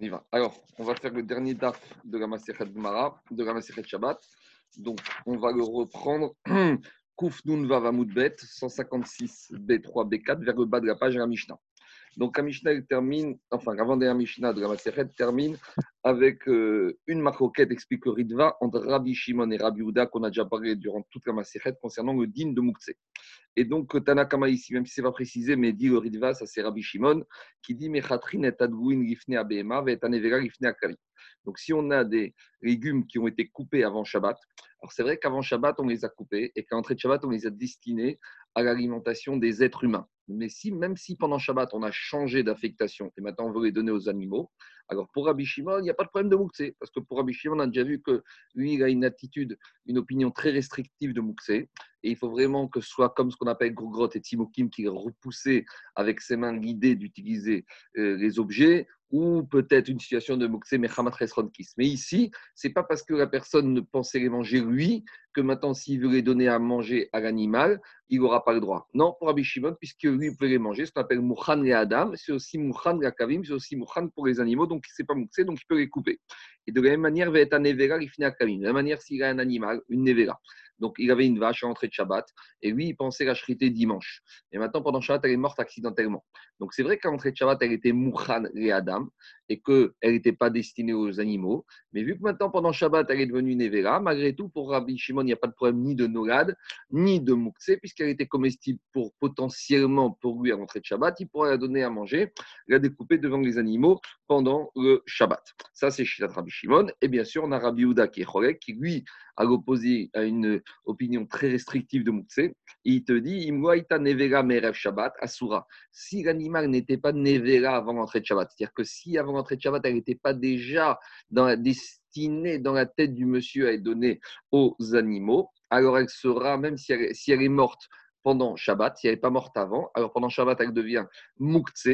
On va. Alors, on va faire le dernier daf de la Masechet Gmara, de la Masechet Shabbat. Donc, on va le reprendre. Kouf Nun Vav Bet, 156 B3 B4, vers le bas de la page de la Mishnah. Donc, la Mishnah termine, enfin, l'avant-dernière Mishnah de la Masechet termine avec euh, une maroquette explique le Ritva entre Rabbi Shimon et Rabbi Uda qu'on a déjà parlé durant toute la Masechet concernant le din de Moukse. Et donc, Tanakama ici, même si ce n'est pas précisé, mais dit le Ritva, ça c'est Rabbi Shimon, qui dit Mechatrin et Adgouin Gifne Abema, Vetanevera Gifne Akali. Donc, si on a des légumes qui ont été coupés avant Shabbat, alors c'est vrai qu'avant Shabbat, on les a coupés et qu'à l'entrée de Shabbat, on les a destinés à l'alimentation des êtres humains. Mais si, même si pendant Shabbat, on a changé d'affectation et maintenant on veut les donner aux animaux, alors pour Rabbi Shimon, il n'y a pas de problème de Moukse, parce que pour Rabbi Shimon, on a déjà vu que lui, a une attitude, une opinion très restrictive de Moukse, et il faut vraiment que ce soit comme ce qu'on appelle Grogrot et Timokim, qui repoussé avec ses mains l'idée d'utiliser euh, les objets, ou peut-être une situation de Moukse, mais Mais ici, c'est pas parce que la personne ne pensait les manger lui que maintenant, s'il veut les donner à manger à l'animal, il n'aura pas le droit. Non, pour Rabbi puisque lui, il peut les manger, ce qu'on appelle Mouchan et Adam, c'est aussi Mouchan la Kavim, c'est aussi Mouchan pour les animaux, donc c'est pas Moukse, donc il peut les couper. Et de la même manière, il va être un Nevera, il finit à Kavim. De la même manière, s'il a un animal, une Nevera, donc, il avait une vache à l'entrée de Shabbat, et lui, il pensait la chriter dimanche. Et maintenant, pendant Shabbat, elle est morte accidentellement. Donc, c'est vrai qu'à l'entrée de Shabbat, elle était Mouchan et Adam, et qu'elle n'était pas destinée aux animaux. Mais vu que maintenant, pendant Shabbat, elle est devenue Nevera, malgré tout, pour Rabbi Shimon, il n'y a pas de problème ni de Nogad, ni de Moukse, puisqu'elle était comestible pour potentiellement pour lui à l'entrée de Shabbat. Il pourrait la donner à manger, la découper devant les animaux pendant le Shabbat. Ça, c'est Shitat Rabbi Shimon. Et bien sûr, on a Rabbi Uda qui est qui lui, à l'opposé à une opinion très restrictive de Moukse, il te dit Nevera Merev Shabbat, Asura. Si l'animal n'était pas Nevera avant l'entrée de Shabbat, c'est-à-dire que si avant l'entrée de Shabbat, elle n'était pas déjà dans la destinée, dans la tête du monsieur à être donnée aux animaux, alors elle sera, même si elle est morte pendant Shabbat, si elle n'est pas morte avant, alors pendant Shabbat, elle devient Moukse,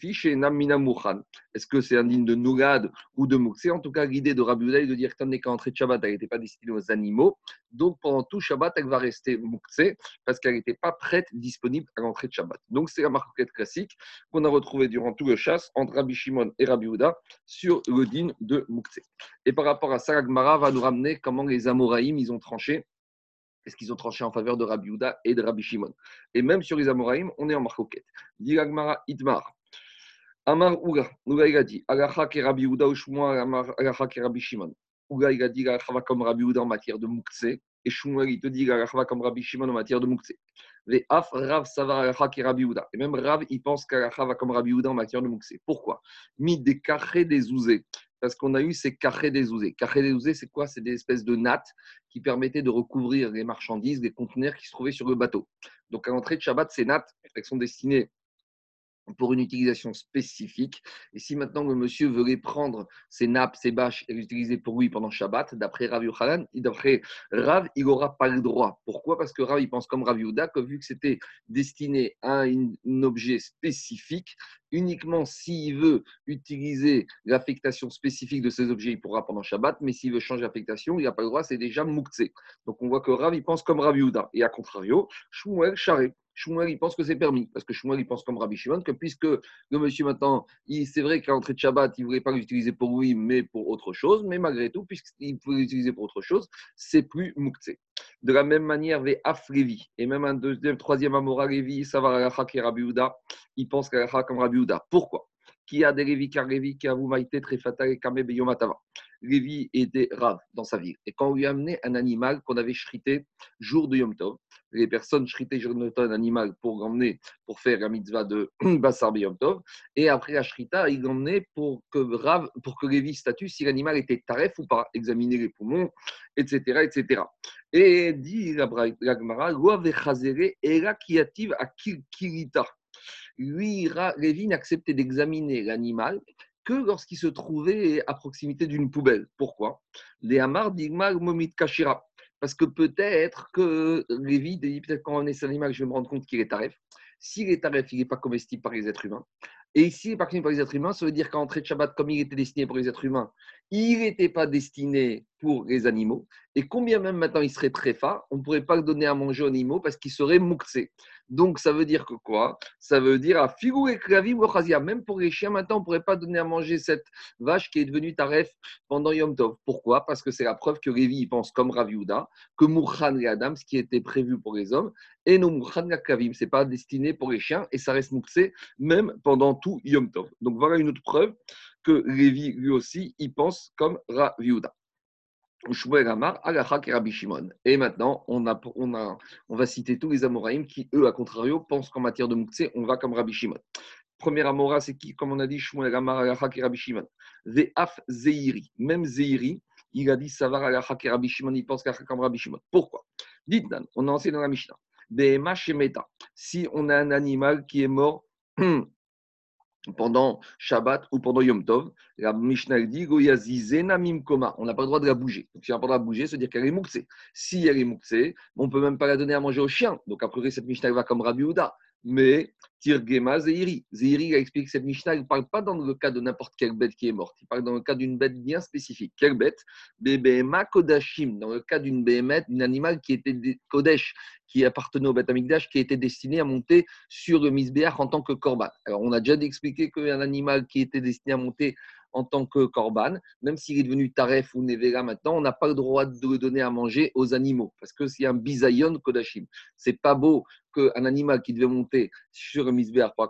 fiches et Namina Est-ce que c'est indigne de Nougad ou de Moukse En tout cas, l'idée de Rabbi est de dire qu'en qu'à l'entrée de Shabbat, elle n'était pas destinée aux animaux. Donc pendant tout Shabbat, elle va rester Moukse parce qu'elle n'était pas prête, disponible à l'entrée de Shabbat. Donc c'est la marquette classique qu'on a retrouvée durant tout le chasse entre Rabbi Shimon et Rabbi Uda sur le din de Moukse. Et par rapport à ça, Gmara va nous ramener comment les Amoraïm, ils ont tranché est-ce qu'ils ont tranché en faveur de Rabbi Uda et de Rabbi Shimon Et même sur les Amoraïm, on est en marcoquette. Diragmara Itmar. Amar Uga, Uga il a dit, Rabbi Uda ou Shmuel, Alacha ke Rabbi Shimon. Uga il a dit, comme Rabbi Uda en matière de Moukse, et Shmuel il te dit, comme Rabbi Shimon en matière de Moukse. Les Af Rav Savar Alacha ke Rabbi Uda. Et même Rav, il pense qu'Alacha va comme Rabbi Uda en matière de Moukse. Pourquoi? Mis des cachets des ouzés parce qu'on a eu ces cachets des ouzés. Cachets des ouzés, c'est quoi? C'est des espèces de nattes qui permettaient de recouvrir les marchandises, les conteneurs qui se trouvaient sur le bateau. Donc à l'entrée de Shabbat, ces nattes, elles sont destinées pour une utilisation spécifique. Et si maintenant le monsieur veut prendre, ses nappes, ses bâches, et les utiliser pour lui pendant Shabbat, d'après Rav Yochanan, d'après Rav, il n'aura pas le droit. Pourquoi? Parce que Rav, il pense comme Rav que vu que c'était destiné à un, objet spécifique, uniquement s'il veut utiliser l'affectation spécifique de ces objets, il pourra pendant Shabbat, mais s'il veut changer d'affectation, il n'a pas le droit, c'est déjà Moukse. Donc on voit que Rav, il pense comme Rav. Et à contrario, Shmuel Charé, Shmuel, pense que c'est permis, parce que Shmuel, il pense comme Rabbi Shimon, que puisque le monsieur maintenant, c'est vrai qu'à l'entrée de Shabbat, il ne voulait pas l'utiliser pour lui, mais pour autre chose, mais malgré tout, puisqu'il pouvait l'utiliser pour autre chose, c'est plus Moukse. De la même manière, les Afrevi, et même un deuxième, troisième Amora Levi, ça va à Rabbi Uda, il pense qu'à comme Rabbi Uda. Pourquoi? Qui a des Lévi, car Lévi, qui a maïté, très fatal et kamé beyomatava. Lévi était rave dans sa ville. Et quand on lui a amené un animal qu'on avait chrité jour de Yom Tov, les personnes chritaient jour de Yom Tov un animal pour l'emmener pour faire la mitzvah de Bassar Yom Tov. Et après la shrita, il l'emmenait pour que Rav, pour que statue si l'animal était taref ou pas, examiner les poumons, etc. etc. Et dit la Gemara, Loave Chazere, Era Kiativ à Kirita lui, Lévi n'acceptait d'examiner l'animal que lorsqu'il se trouvait à proximité d'une poubelle. Pourquoi? Les Hamar Momit Kashira. Parce que peut-être que Lévi dit peut-être quand on est cet animal, je vais me rendre compte qu'il est taref. S'il est taref, il n'est pas comestible par les êtres humains. Et ici, par contre, par les êtres humains, ça veut dire qu'à l'entrée de Shabbat, comme il était destiné pour les êtres humains, il n'était pas destiné pour les animaux. Et combien même maintenant il serait tréfa, on ne pourrait pas le donner à manger aux animaux parce qu'il serait mouktsé. Donc, ça veut dire que quoi? Ça veut dire à Figou et Klavim Même pour les chiens, maintenant, on ne pourrait pas donner à manger cette vache qui est devenue Taref pendant Yom Tov. Pourquoi? Parce que c'est la preuve que Révi pense comme Raviuda, que Mourchan et Adam, ce qui était prévu pour les hommes, et non Mourchan et Klavim. Ce n'est pas destiné pour les chiens et ça reste mouxé même pendant tout Yom Tov. Donc, voilà une autre preuve que Révi, lui aussi, il pense comme Raviuda. Et maintenant, on, a, on, a, on va citer tous les Amoraïm qui, eux, à contrario, pensent qu'en matière de Moukse, on va comme Rabbi Shimon. Premier Amora, c'est qui Comme on a dit, Shmuel Amar Alachak et Rabbi Shimon. Ve'af Zeiri. Même Zeiri, il a dit Savar Alachak et Rabbi Shimon, il pense comme Rabbi Shimon. Pourquoi? Dites-nous, on a enseigné dans la Mishnah. Shemeta. Si on a un animal qui est mort pendant Shabbat ou pendant Yom Tov, la Mishnah dit. On n'a pas le droit de la bouger. Donc, si on n'a pas le droit de bouger, c'est dire qu'elle est mouxée. Si elle est mouxée, on ne peut même pas la donner à manger au chien. Donc, après, cette Mishnah va comme Rabbi Houda mais Tirgema Zeiri. Zeiri explique que cette Mishnah, ne parle pas dans le cas de n'importe quelle bête qui est morte. Il parle dans le cas d'une bête bien spécifique. Quelle bête? Bebema Kodashim, dans le cas d'une béhémeth, d'un animal qui était Kodesh, qui appartenait au Beth Amikdash, qui était destiné à monter sur le Misbéach en tant que korban. Alors, on a déjà expliqué qu'un animal qui était destiné à monter en tant que korban, même s'il est devenu taref ou nevera maintenant, on n'a pas le droit de le donner à manger aux animaux, parce que c'est un bisayon kodashim. C'est pas beau qu'un animal qui devait monter sur un misbéar pour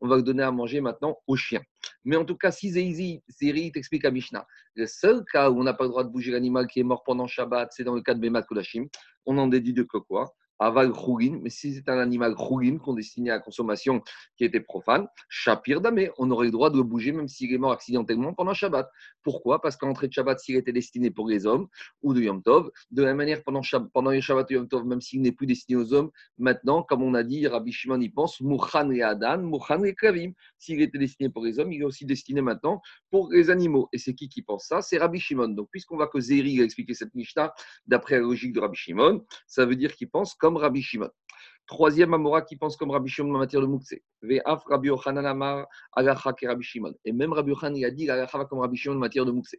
on va le donner à manger maintenant aux chiens. Mais en tout cas, si Zeri t'explique à Mishnah, le seul cas où on n'a pas le droit de bouger l'animal qui est mort pendant Shabbat, c'est dans le cas de Bemat Kodashim. On en déduit de quoi? Aval chougin, mais si c'est un animal chougin qu'on destinait à la consommation qui était profane, shapir damé, on aurait le droit de le bouger même s'il est mort accidentellement pendant Shabbat. Pourquoi? Parce qu'en entrée de Shabbat, s'il était destiné pour les hommes ou de Yom Tov, de la même manière pendant, Shabbat, pendant les Shabbat et Yom Tov, même s'il n'est plus destiné aux hommes, maintenant, comme on a dit, Rabbi Shimon y pense, Mouchan et Adan, Mouchan et Kravim. S'il était destiné pour les hommes, il est aussi destiné maintenant pour les animaux. Et c'est qui qui pense ça? C'est Rabbi Shimon. Donc, puisqu'on va que Zéri a expliqué cette Mishnah d'après la logique de Rabbi Shimon, ça veut dire qu'il pense comme Rabbi Shimon. Troisième Amora qui pense comme Rabbi Shimon en matière de Moukse. Ve'af Rabbi Yochanan Amar ke Rabbi Shimon. Et même Rabbi Yochanan, a dit Agacha comme Rabbi Shimon en matière de Moukse.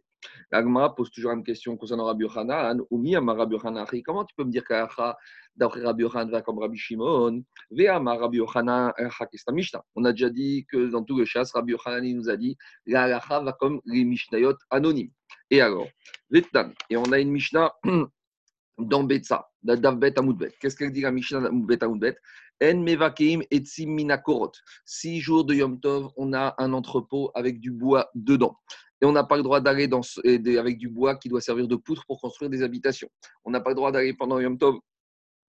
L'Agma pose toujours une question concernant Rabbi Yochanan. Oumi Amar Rabbi Yochanan. Comment tu peux me dire qu'Agacha, d'après Rabbi Yochanan, va comme Rabbi Shimon? Ve'amar Rabbi Yochanan Agacha Mishnah. On a déjà dit que dans tout le chasse, Rabbi Yochanan nous a dit Agacha va comme les Mishnayot anonymes. Et alors, et on a une Mishnah dans Betsa, d'Avbet Amoudbet. Qu'est-ce qu'elle dit la Mishnah d'Amoudbet Amoudbet? En mevakeim etzim minakorot. Six jours de Yom Tov, on a un entrepôt avec du bois dedans. Et on n'a pas le droit d'aller avec du bois qui doit servir de poutre pour construire des habitations. On n'a pas le droit d'aller pendant Yom Tov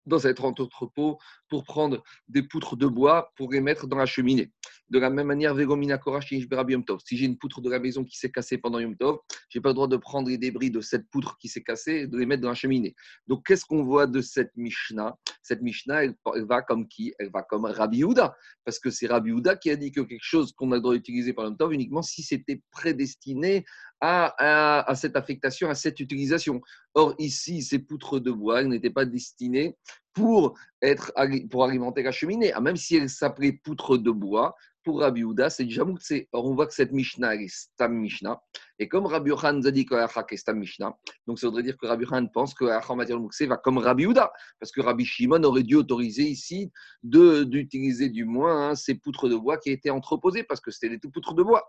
dans cet entrepôt pour prendre des poutres de bois pour les mettre dans la cheminée. De la même manière, si j'ai une poutre de la maison qui s'est cassée pendant Yom Tov, je n'ai pas le droit de prendre les débris de cette poutre qui s'est cassée et de les mettre dans la cheminée. Donc, qu'est-ce qu'on voit de cette Mishnah? Cette Mishnah, elle, va comme qui? Elle va comme Rabbi Houda, parce que c'est Rabbi Houda qui a dit que quelque chose qu'on a le droit d'utiliser pendant Yom Tov uniquement si c'était prédestiné à, cette affectation, à cette utilisation. Or, ici, ces poutres de bois n'étaient pas destinées pour, être, pour alimenter la cheminée. Ah, même si elles s'appelaient poutres de bois, pour Rabbi Houda, c'est déjà mouktsé. Or, on voit que cette Mishnah est Stam Mishnah. Et comme Rabbi Yohan a dit que est Stam Mishnah, donc ça voudrait dire que Rabbi Yohan pense que la matière mouktsé va comme Rabbi Houda. Parce que Rabbi Shimon aurait dû autoriser ici d'utiliser du moins hein, ces poutres de bois qui étaient entreposées, parce que c'était des poutres de bois.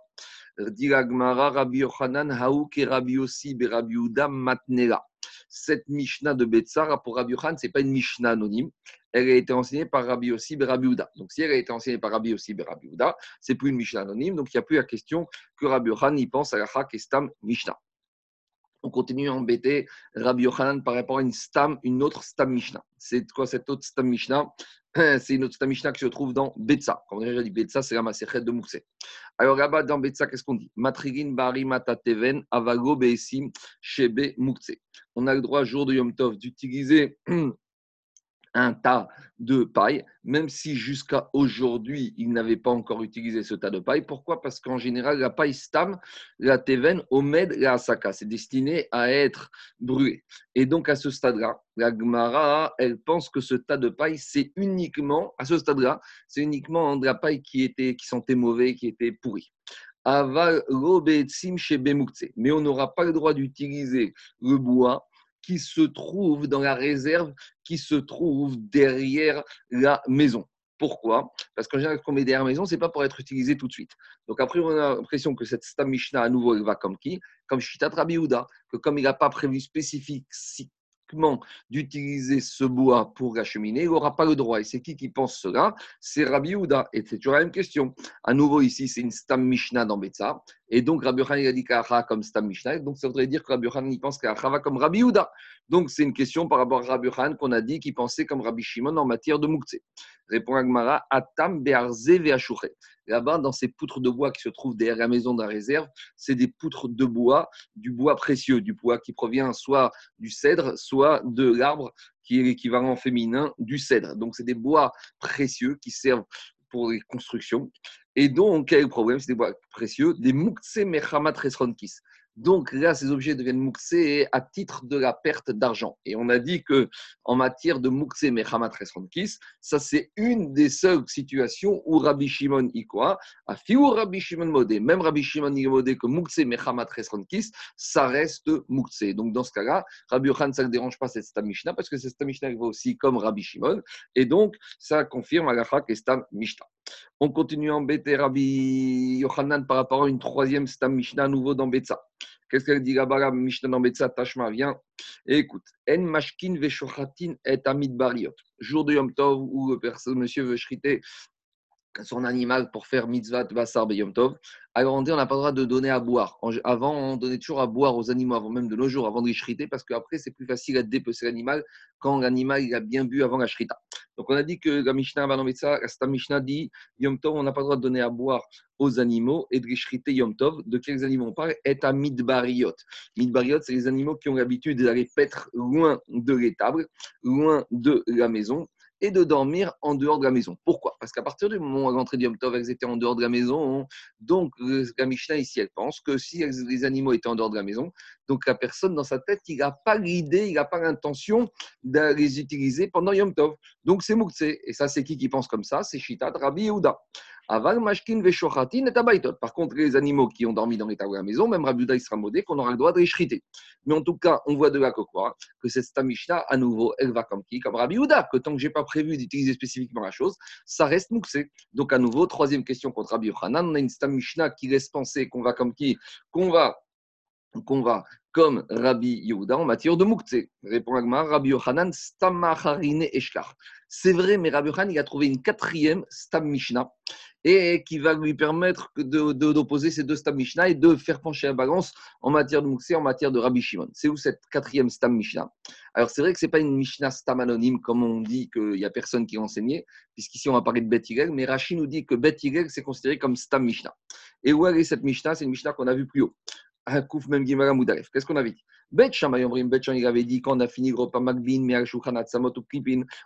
Dit Rabbi Yochanan, Haouk et Rabbi Yossi, Rabbi Houda, Matnela cette Mishnah de Betsar pour Rabbi Yohan, ce n'est pas une Mishnah anonyme. Elle a été enseignée par Rabbi Yossi Rabbi Uda. Donc, si elle a été enseignée par Rabbi Yossi Rabbi Uda, ce n'est plus une Mishnah anonyme. Donc, il n'y a plus la question que Rabbi Yohan y pense à la Chak et Stam Mishnah. On continue à embêter Rabbi Yohanan par rapport à une Stam, une autre Stam Mishnah. C'est quoi cette autre Stam Mishnah? c'est une autre Stam Mishnah qui se trouve dans Betsa. Comme on a déjà dit, Betsa, c'est la Maserhet de Moussé. Alors là-bas, dans Betsa, qu'est-ce qu'on dit? Matrigin bari matateven avago beesim shebe. On a le droit, jour de Yom Tov, d'utiliser un tas de paille, même si jusqu'à aujourd'hui, il n'avait pas encore utilisé ce tas de paille. Pourquoi? Parce qu'en général, la paille stam, la teven, omed, la asaka, c'est destiné à être brûlé. Et donc, à ce stade-là, la Gemara, elle pense que ce tas de paille, c'est uniquement, à ce stade-là, c'est uniquement de la paille qui, était, qui sentait mauvais, qui était pourrie. Mais on n'aura pas le droit d'utiliser le bois qui se trouve dans la réserve qui se trouve derrière la maison. Pourquoi? Parce qu'en général, quand on met derrière la maison, ce n'est pas pour être utilisé tout de suite. Donc après, on a l'impression que cette Stam Mishnah, à nouveau, elle va comme qui? Comme Shitat Rabbi que comme il n'a pas prévu spécifique, d'utiliser ce bois pour acheminer, il n'aura pas le droit. Et c'est qui qui pense cela? C'est Rabbi Houda. Et c'est toujours la même question. À nouveau, ici, c'est une Stam Mishnah dans Betsa. Et donc, Rabbi Yochanan, a dit qu'Acha comme Stam Mishnah. Donc, ça voudrait dire que Rabbi Yochanan, il pense va comme Rabbi Houda. Donc, c'est une question par rapport à Rabbi Yochanan qu'on a dit qu'il pensait comme Rabbi Shimon en matière de Mouktsé. Répond Agmara, Atam Be'arze Ve'ashouche. Là-bas, dans ces poutres de bois qui se trouvent derrière la maison de la réserve, c'est des poutres de bois, du bois précieux, du bois qui provient soit du cèdre, soit de l'arbre qui est l'équivalent féminin du cèdre. Donc, c'est des bois précieux qui servent pour les constructions. Et donc, quel est le problème? C'est des bois précieux, des Moukse Mechamat Resronkis. Donc là, ces objets deviennent mouxés à titre de la perte d'argent. Et on a dit que en matière de mouxé mechamat resronkis, ça c'est une des seules situations où Rabbi Shimon quoi A fiou Rabbi Shimon modé, même Rabbi Shimon modé que mouxé mechamat resronkis, ça reste mouxé. Donc dans ce cas-là, Rabbi Yohan, ça ne dérange pas cette Mishnah parce que cette Mishnah va aussi comme Rabbi Shimon. Et donc ça confirme Alachak et Stam Mishnah. On continue à embêter Rabbi Yochanan par rapport à une troisième Stam Mishnah nouveau dans Betsa. Qu'est-ce qu'elle dit là-bas, Mishnah dans Betsa Tashma Viens écoute. En mashkin veshochatin et amid bariot. Jour de Yom Tov où le monsieur veut shriter son animal pour faire mitzvah basar Yom Tov. Alors on dit on n'a pas le droit de donner à boire. Avant, on donnait toujours à boire aux animaux avant même de nos jours, avant de les shriter, parce qu'après c'est plus facile à dépecer l'animal quand l'animal a bien bu avant la shrita. Donc on a dit que la Mishnah ça, la Mishnah dit Yom Tov, on n'a pas le droit de donner à boire aux animaux et de les shriter Yom Tov. De quels animaux on parle? Est à midbariot. Midbariot, c'est les animaux qui ont l'habitude d'aller paître loin de l'étable, loin de la maison et de dormir en dehors de la maison. Pourquoi? Parce qu'à partir du moment où rentraient du Yom Tov, elles étaient en dehors de la maison. Donc, la Mishnah ici, elle pense que si les animaux étaient en dehors de la maison, donc la personne dans sa tête, il n'a pas l'idée, il n'a pas l'intention de les utiliser pendant Yom Tov. Donc, c'est Moukse. Et ça, c'est qui qui pense comme ça? C'est Shitat Rabbi Yehuda. Aval, Mashkin, Veshochatin et Par contre, les animaux qui ont dormi dans l'état de la maison, même Rabbi il sera modé qu'on aura le droit de les shriter. Mais en tout cas, on voit de là que quoi? Que cette Mishnah, à nouveau, elle va comme qui? Comme Rabbi Houda, que tant que je n'ai pas prévu d'utiliser spécifiquement la chose, ça reste mouxé. Donc, à nouveau, troisième question contre Rabbi Yochanan, on a une Mishnah qui laisse penser qu'on va comme qui? Qu'on va qu'on va comme Rabbi Yehuda en matière de Moukhtse. Répond Agmar, Rabbi Yochanan, Stamacharine Eshkar. C'est vrai, mais Rabbi Yochanan, il a trouvé une quatrième Stam Mishnah et qui va lui permettre d'opposer ces deux Stam Mishnah et de faire pencher la balance en matière de Moukse, en matière de Rabbi Shimon. C'est où cette quatrième Stam Mishnah? Alors, c'est vrai que ce n'est pas une Mishnah Stam anonyme, comme on dit qu'il n'y a personne qui enseignait, puisqu'ici on va parler de Bet mais Rachid nous dit que Bet c'est considéré comme Stam Mishnah. Et où est cette Mishnah? C'est une Mishnah qu'on a vue plus haut. Kouf même Qu'est-ce qu'on avait dit Bet Bet il avait dit quand on a fini le repas Magbin, mais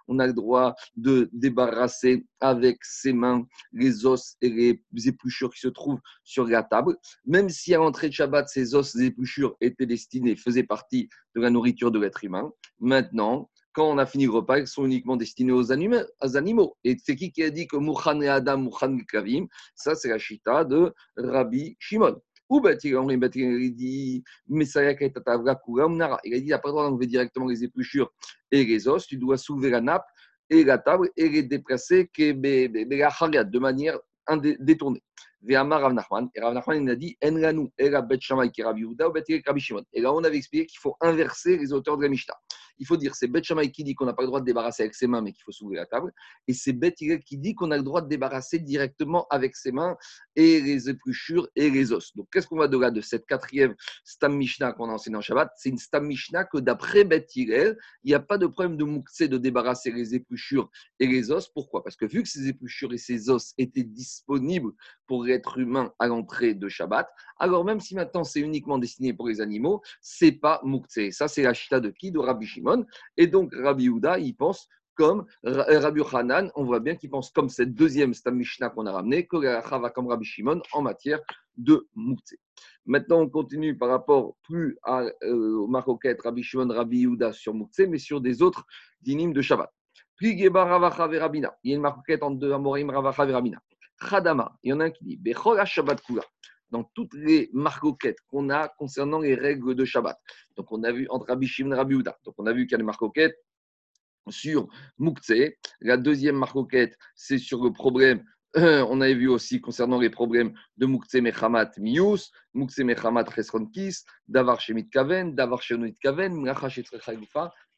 on a le droit de débarrasser avec ses mains les os et les épluchures qui se trouvent sur la table. Même si à l'entrée de Shabbat, ces os et épluchures étaient destinés, faisaient partie de la nourriture de l'être humain. Maintenant, quand on a fini le repas, ils sont uniquement destinés aux animaux. Et c'est qui qui a dit que Mouchan et Adam, Mouchan Kavim Ça, c'est la chita de Rabbi Shimon. Ou il a dit, il a dit, il pas le droit d'enlever directement les épluchures et les os, tu dois soulever la nappe et la table et les déplacer de manière détournée. Et. Et là, on avait expliqué qu'il faut inverser les auteurs de la Mishnah il faut dire c'est Bet Shammai qui dit qu'on n'a pas le droit de débarrasser avec ses mains, mais qu'il faut soulever la table. Et c'est Bet qui dit qu'on a le droit de débarrasser directement avec ses mains et les épluchures et les os. Donc, qu'est-ce qu'on va de là de cette quatrième Stam Mishnah qu'on a enseigné en Shabbat? C'est une Stam Mishnah que d'après Bet il n'y a pas de problème de moukse de débarrasser les épluchures et les os. Pourquoi? Parce que vu que ces épluchures et ces os étaient disponibles pour l'être humain à l'entrée de Shabbat, alors même si maintenant c'est uniquement destiné pour les animaux, c'est pas moukse. Ça, c'est la chita de qui? De Rabbi Shimon. Et donc, Rabbi Houda, il pense comme euh, Rabbi Hanan, on voit bien qu'il pense comme cette deuxième Mishnah qu'on a ramené, que va comme Rabbi Shimon en matière de Moukse. Maintenant, on continue par rapport plus à, euh, au Rabbi Shimon, Rabbi Houda sur Moukse, mais sur des autres dynimes de Shabbat. Puis Ravacha. Il y a une Maroquette entre deux Amorim, Ravacha Rabina. Khadama, il y en a un qui dit Bechol Shabbat Kula. Dans toutes les marcoquettes qu'on a concernant les règles de Shabbat. Donc, on a vu entre Rabbi Shimon et Rabbi Uda. Donc, on a vu qu'il y a des marcoquettes sur Moukse. La deuxième marcoquette, c'est sur le problème on avait vu aussi concernant les problèmes de Moukse Mechamat Mius, Moukse Mechamat Chesronkis, Davar Shemit Kaven, Davar Shemit Kaven, Mlacha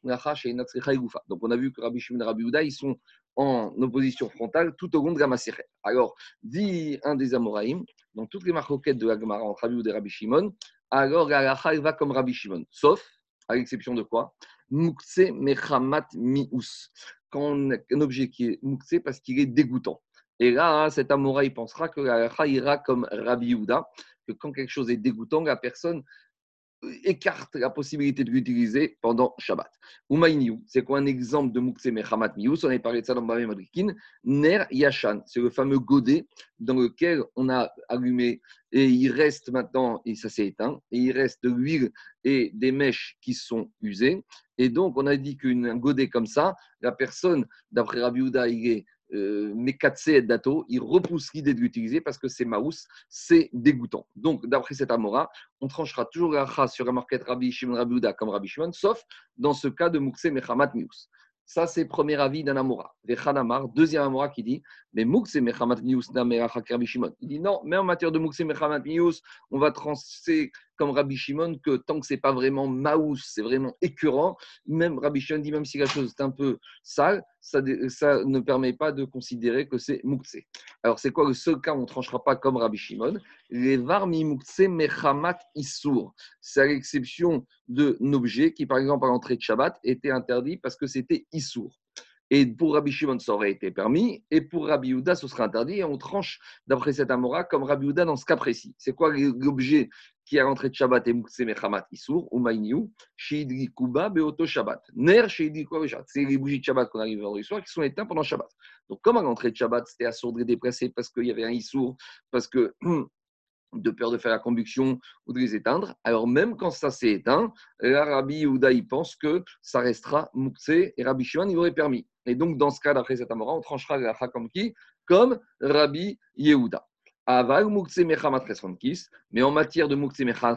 Donc on a vu que Rabbi Shimon et Rabbi Uda, ils sont en opposition frontale tout au long de la Maseret. Alors, dit un des Amoraïm, dans toutes les marcoquettes de la Gemara entre Rabbi Uda et Rabbi Shimon, alors la va comme Rabbi Shimon, sauf, à l'exception de quoi? Moukse Mechamat Mius. Quand un objet qui est Moukse parce qu'il est dégoûtant. Et là, cet Amora, il pensera que la ira comme Rabbi Yehuda, que quand quelque chose est dégoûtant, la personne écarte la possibilité de l'utiliser pendant Shabbat. Umayniu, c'est quoi un exemple de Moukse Mechamat Mius On avait parlé de ça dans Babé Madrikin. Ner Yashan, c'est le fameux godet dans lequel on a allumé et il reste maintenant, et ça s'est éteint, et il reste de l'huile et des mèches qui sont usées. Et donc, on a dit qu'un godet comme ça, la personne, d'après Rabbi Houda, il est Mekatse et Dato, il repousse l'idée de l'utiliser parce que c'est Maous, c'est dégoûtant. Donc, d'après cet Amora, on tranchera toujours la sur la marquette Rabbi Shimon Rabbi comme Rabbi Shimon, sauf dans ce cas de Moukse Mechamat Mius. Ça, c'est le premier avis d'un Amora. Vechanamar, deuxième Amora qui dit Mais Moukse Mechamat Mius Rabbi Shimon. Il dit non, mais en matière de Moukse Mechamat Mius, on va trancher comme Rabbi Shimon que tant que c'est pas vraiment maous, c'est vraiment écœurant, même Rabbi Shimon dit même si la chose est un peu sale, ça, ça ne permet pas de considérer que c'est moukse. Alors c'est quoi le seul cas où on ne tranchera pas comme Rabbi Shimon? Les varmi mechamat issour. C'est à l'exception d'un objet qui par exemple à l'entrée de Shabbat était interdit parce que c'était issour. Et pour Rabbi Shimon, ça aurait été permis. Et pour Rabbi Yehuda, ce serait interdit. Et on tranche, d'après cet Amora, comme Rabbi Yehuda dans ce cas précis. C'est quoi l'objet qui a rentré de Shabbat et Moukse Mechamat Issour, ou Maïniou, Sheidri Kuba, Beoto Shabbat. Ner Sheidri Kuba, C'est les bougies de Shabbat qu'on arrive vendredi soir qui sont éteintes pendant Shabbat. Donc, comme à l'entrée de Shabbat, c'était assourdre et dépressé parce qu'il y avait un Issour, parce que de peur de faire la conduction ou de les éteindre. Alors même quand ça s'est éteint, Rabbi Yehuda, il pense que ça restera Moukse et Rabbi Shimon, il aurait permis. Et donc, dans ce cas, d'après cet Amora, on tranchera la qui? Comme Rabbi Yehuda. Aval Moukse Mechamat mais en matière de Moukse Mechamat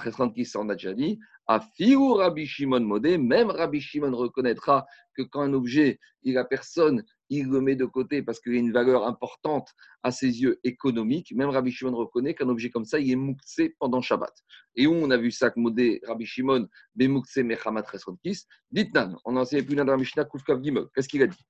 on a déjà dit, à Rabbi Shimon Modé, même Rabbi Shimon reconnaîtra que quand un objet, il a personne, il le met de côté parce qu'il a une valeur importante à ses yeux économiques. Même Rabbi Shimon reconnaît qu'un objet comme ça, il est mouktsé pendant Shabbat. Et où on a vu ça, modé Rabbi Shimon, be mouktsé mechamat resronkis, dites-nan, on a enseigné plus dans Mishnah Kufkav Gimel. Qu'est-ce qu'il a dit?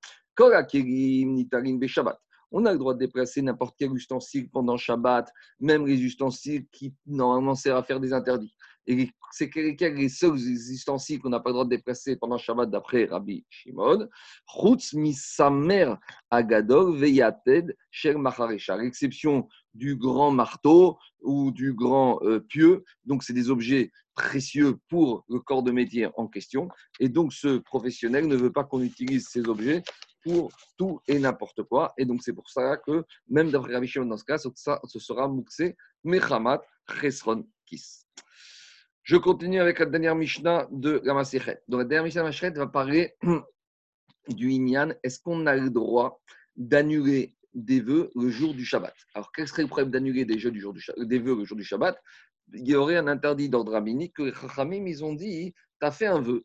Shabbat. On a le droit de déplacer n'importe quel ustensile pendant Shabbat, même les ustensiles qui normalement servent à faire des interdits. Et c'est les seuls ustensiles qu'on n'a pas le droit de déplacer pendant Shabbat d'après Rabbi Shimon. Chutz misamer agadol veyated shel macharecha. À l'exception du grand marteau ou du grand euh, pieu. Donc, c'est des objets précieux pour le corps de métier en question. Et donc, ce professionnel ne veut pas qu'on utilise ces objets pour tout et n'importe quoi. Et donc, c'est pour ça que, même d'après Rabbi Shimon dans ce cas, ce sera Mouxé, Mechamat, Chesron, Kis. Je continue avec la dernière Mishnah de la Masechet. Donc, la dernière Mishnah de va parler du Inyan. Est-ce qu'on a le droit d'annuler des vœux le jour du Shabbat? Alors, quel serait le problème d'annuler des, des vœux le jour du Shabbat? Il y aurait un interdit d'ordre rabbinique que les Chachamim, ils ont dit tu as fait un vœu.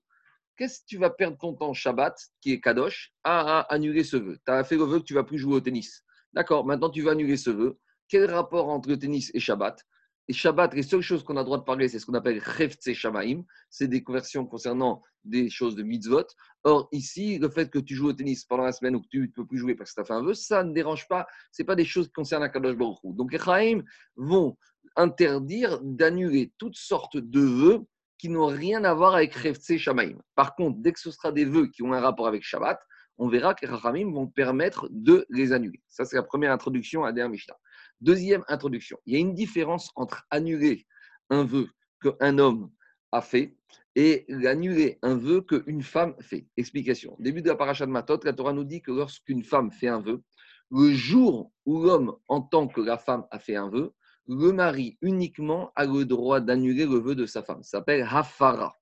Qu'est-ce que tu vas perdre ton temps Shabbat, qui est Kadosh, à, à annuler ce vœu? Tu as fait le vœu que tu vas plus jouer au tennis. D'accord, maintenant tu vas annuler ce vœu. Quel rapport entre le tennis et Shabbat? Et Shabbat, les seules choses qu'on a le droit de parler, c'est ce qu'on appelle Chefze Shamaim, c'est des conversions concernant des choses de mitzvot. Or, ici, le fait que tu joues au tennis pendant la semaine ou que tu ne peux plus jouer parce que tu as fait un vœu, ça ne dérange pas, ce pas des choses qui concernent Kadosh Baruch Donc, les Chaim vont interdire d'annuler toutes sortes de vœux qui n'ont rien à voir avec Chefze Shamaim. Par contre, dès que ce sera des vœux qui ont un rapport avec Shabbat, on verra que les vont permettre de les annuler. Ça, c'est la première introduction à Der Mishnah. Deuxième introduction, il y a une différence entre annuler un vœu qu'un homme a fait et annuler un vœu qu'une femme fait. Explication. Début de la paracha de Matot, la Torah nous dit que lorsqu'une femme fait un vœu, le jour où l'homme entend que la femme a fait un vœu, le mari uniquement a le droit d'annuler le vœu de sa femme. Ça s'appelle hafara.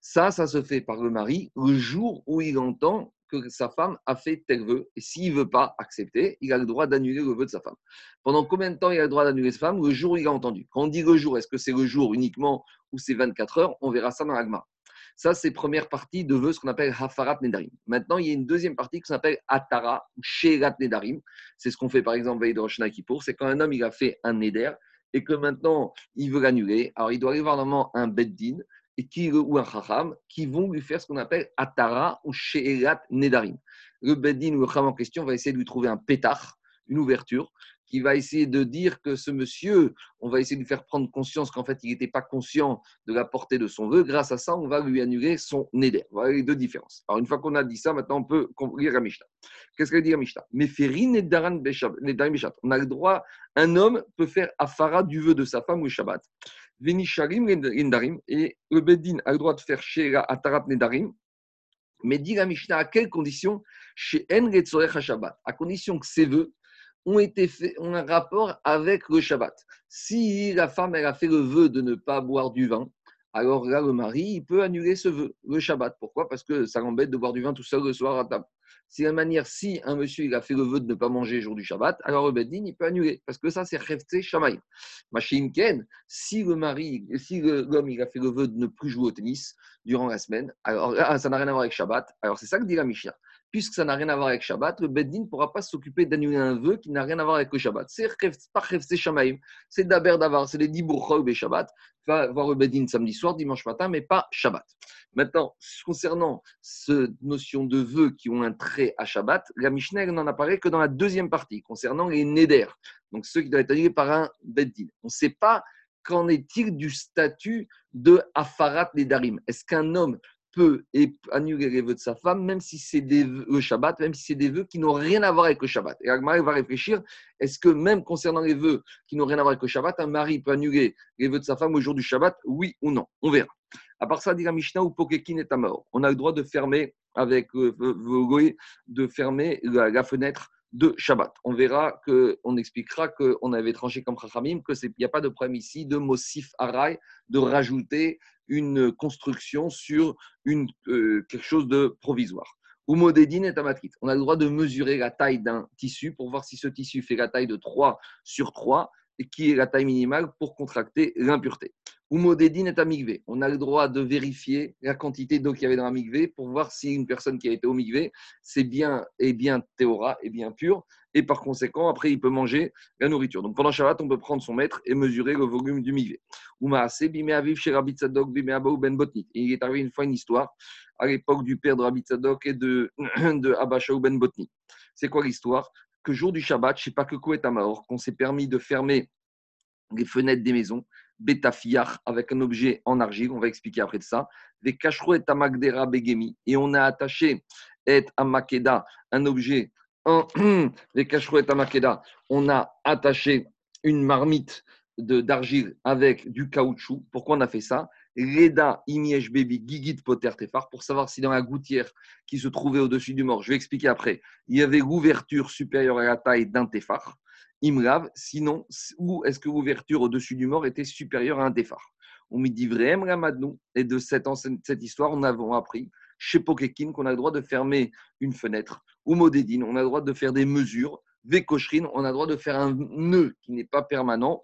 Ça, ça se fait par le mari le jour où il entend que sa femme a fait tel vœu. Et s'il ne veut pas accepter, il a le droit d'annuler le vœu de sa femme. Pendant combien de temps il a le droit d'annuler sa femme? Le jour où il a entendu. Quand on dit le jour, est-ce que c'est le jour uniquement ou c'est 24 heures? On verra ça dans l'agma. Ça, c'est première partie de vœux, ce qu'on appelle Hafarat Nedarim. Maintenant, il y a une deuxième partie qui s'appelle Atara ou Sherat Nedarim. C'est ce qu'on fait par exemple Veille C'est quand un homme il a fait un Neder et que maintenant il veut l'annuler. Alors, il doit aller voir normalement un Beddin qui, ou un Chacham qui vont lui faire ce qu'on appelle Atara ou Sherat Nedarim. Le Beddin ou le Chacham en question va essayer de lui trouver un pétard, une ouverture, qui va essayer de dire que ce monsieur, on va essayer de lui faire prendre conscience qu'en fait, il n'était pas conscient de la portée de son vœu. Grâce à ça, on va lui annuler son neder. Voilà les deux différences. Alors, une fois qu'on a dit ça, maintenant, on peut lire la Mishnah. Qu'est-ce qu'elle dit la Mishnah? On a le droit, un homme peut faire afara du vœu de sa femme ou Shabbat. Venisharim Nedarim, et le Bedin a le droit de faire Shera Atarat Nedarim. Mais dit la Mishnah à quelles conditions Chez En Shabbat, à condition que ses vœux ont, été faits, ont un rapport avec le Shabbat. Si la femme elle a fait le vœu de ne pas boire du vin, alors là, le mari, il peut annuler ce vœu, le Shabbat. Pourquoi? Parce que ça l'embête de boire du vin tout seul le soir à table. Si la manière, si un monsieur il a fait le vœu de ne pas manger le jour du Shabbat, alors le Beddin, il peut annuler. Parce que ça, c'est Khefte Shamaï. Ken, si le mari, si l'homme il a fait le vœu de ne plus jouer au tennis durant la semaine, alors ça n'a rien à voir avec Shabbat. Alors c'est ça que dit la Mishnah puisque ça n'a rien à voir avec Shabbat, le Beddin ne pourra pas s'occuper d'annuler un vœu qui n'a rien à voir avec le Shabbat. C'est pas c'est c'est d'Aber d'avoir, c'est les Dibourchog et Shabbat. Va voir le Beddin samedi soir, dimanche matin, mais pas Shabbat. Maintenant, concernant cette notion de vœux qui ont un trait à Shabbat, la Mishnah n'en apparaît que dans la deuxième partie, concernant les Neder, donc ceux qui doivent être annulés par un Beddin. On ne sait pas qu'en est-il du statut de Afarat Nedarim. Est-ce qu'un homme peut annuler les vœux de sa femme, même si c'est des vœux, le Shabbat, même si c'est des vœux qui n'ont rien à voir avec le Shabbat. Et Agmar va réfléchir, est-ce que même concernant les vœux qui n'ont rien à voir avec le Shabbat, un mari peut annuler les vœux de sa femme au jour du Shabbat Oui ou non? On verra. À part ça, dit la Mishnah ou Pokekin est à mort. On a le droit de fermer avec euh, de fermer la, fenêtre de Shabbat. On verra que, on expliquera qu'on avait tranché comme Chachamim que il n'y a pas de problème ici de Mosif Arai, de rajouter une construction sur une, euh, quelque chose de provisoire. Umodedin est matrice. On a le droit de mesurer la taille d'un tissu pour voir si ce tissu fait la taille de 3 sur 3 et qui est la taille minimale pour contracter l'impureté. On a le droit de vérifier la quantité d'eau qu'il y avait dans la pour voir si une personne qui a été au migvé, c'est bien, et bien théora, et bien pur, et par conséquent, après, il peut manger la nourriture. Donc pendant Shabbat, on peut prendre son mètre et mesurer le volume du migvé. Ben Botnit. il est arrivé une fois une histoire à l'époque du père de Rabbi Tzadok et de, de Abba Ben Botnit. C'est quoi l'histoire? Que jour du Shabbat, je ne sais pas que quoi est à qu'on s'est permis de fermer les fenêtres des maisons Betafiach avec un objet en argile, on va expliquer après de ça. Des cachero et amagdera begemi. Et on a attaché et amakeda, un objet, des cachero et amakeda, on a attaché une marmite d'argile avec du caoutchouc. Pourquoi on a fait ça? Reda imiesh baby gigit poter tefar pour savoir si dans la gouttière qui se trouvait au-dessus du mort, je vais expliquer après, il y avait l'ouverture supérieure à la taille d'un tefar. Imrav, sinon, où est-ce que l'ouverture au-dessus du mort était supérieure à un déphare? On me dit vraiment et de cette, cette histoire, on a appris chez Pokekin qu'on a le droit de fermer une fenêtre, ou Modédine, on a le droit de faire des mesures On a le droit de faire un nœud qui n'est pas permanent,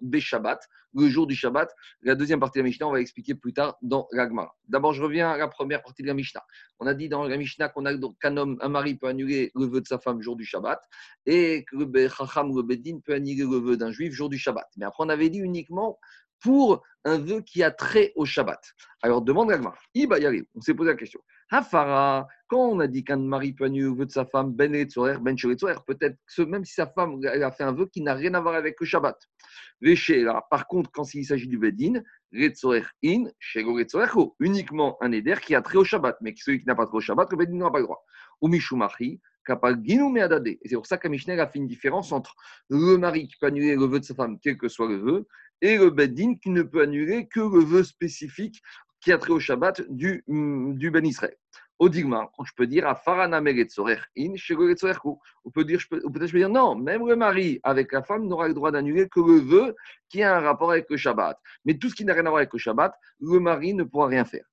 le jour du Shabbat. La deuxième partie de la Mishnah, on va expliquer plus tard dans l'Agma. D'abord, je reviens à la première partie de la Mishnah. On a dit dans la Mishnah qu'on a qu'un homme, un mari peut annuler le vœu de sa femme jour du Shabbat et que le Chacham ou le Bedin peut annuler le vœu d'un juif jour du Shabbat. Mais après, on avait dit uniquement pour un vœu qui a trait au Shabbat. Alors demande Gagmar. On s'est posé la question. Hafara, quand on a dit qu'un mari peut annuler le vœu de sa femme, Ben Ben peut-être que même si sa femme a fait un vœu qui n'a rien à voir avec le Shabbat. Par contre, quand il s'agit du Bedin, in, uniquement un éder qui a trait au Shabbat, mais celui qui n'a pas trait au Shabbat, le Bedin n'a pas le droit. Ou Mishumachi, et c'est pour ça que Mishnah a fait une différence entre le mari qui peut annuler le vœu de sa femme, quel que soit le vœu, et le Beddin qui ne peut annuler que le vœu spécifique qui a trait au Shabbat du, du Ben Israël. Au Digma, je peux dire à Farana in On peut dire, peut-être je peux dire non, même le mari avec la femme n'aura le droit d'annuler que le vœu qui a un rapport avec le Shabbat. Mais tout ce qui n'a rien à voir avec le Shabbat, le mari ne pourra rien faire.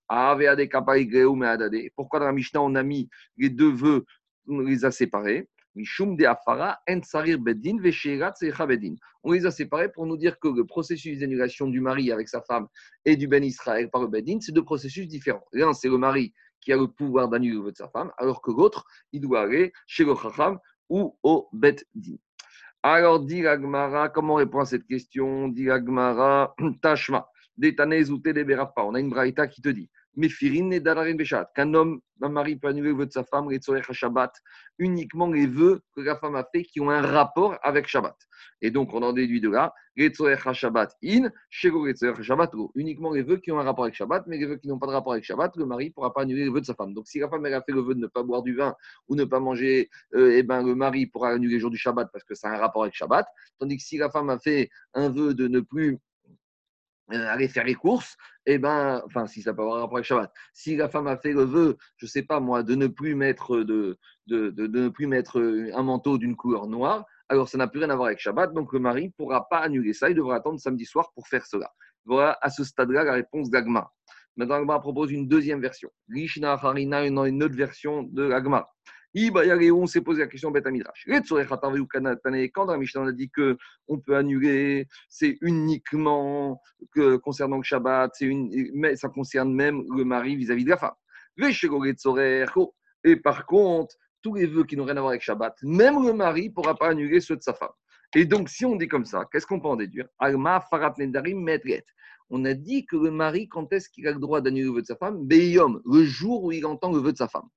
Pourquoi dans la Mishnah on a mis les deux vœux les a séparés? Bedin, Bedin. On les a séparés pour nous dire que le processus d'annulation du mari avec sa femme et du Ben Israël par le Bedin, c'est deux processus différents. L'un, c'est le mari qui a le pouvoir d'annuler le vœu de sa femme, alors que l'autre, il doit aller chez le Chacham ou au Bet Din. Alors, dit Agmara, comment répondre à cette question? Dit Agmara, Tashma, Détanez ou On a une braïta qui te dit qu'un homme, un mari peut annuler le vœu de sa femme, Shabbat, uniquement les vœux que la femme a fait qui ont un rapport avec Shabbat. Et donc, on en déduit de là, Shabbat in, Shabbat uniquement les vœux qui ont un rapport avec Shabbat, mais les vœux qui n'ont pas de rapport avec Shabbat, le mari ne pourra pas annuler le vœu de sa femme. Donc, si la femme a fait le vœu de ne pas boire du vin ou ne pas manger, euh, eh ben, le mari pourra annuler le jour du Shabbat parce que ça a un rapport avec Shabbat. Tandis que si la femme a fait un vœu de ne plus aller faire les courses, et eh ben, enfin, si ça peut avoir un rapport avec Shabbat. Si la femme a fait le vœu, je sais pas moi, de ne plus mettre, de, de, de, ne plus mettre un manteau d'une couleur noire, alors ça n'a plus rien à voir avec Shabbat, donc le mari ne pourra pas annuler ça, il devra attendre samedi soir pour faire cela. Voilà à ce stade-là la réponse d'Agma. Maintenant, Agma propose une deuxième version. Lishna Harina, une autre version de Agma on s'est posé la question Beth Midrash. Quand la Mishnah on a dit qu'on peut annuler, c'est uniquement que, concernant le Shabbat, mais ça concerne même le mari vis-à-vis de la femme. Et par contre, tous les vœux qui n'ont rien à voir avec Shabbat, même le mari ne pourra pas annuler ceux de sa femme. Et donc, si on dit comme ça, qu'est-ce qu'on peut en déduire? On a dit que le mari, quand est-ce qu'il a le droit d'annuler le vœu de sa femme? Beyom, le jour où il entend le vœu de sa femme.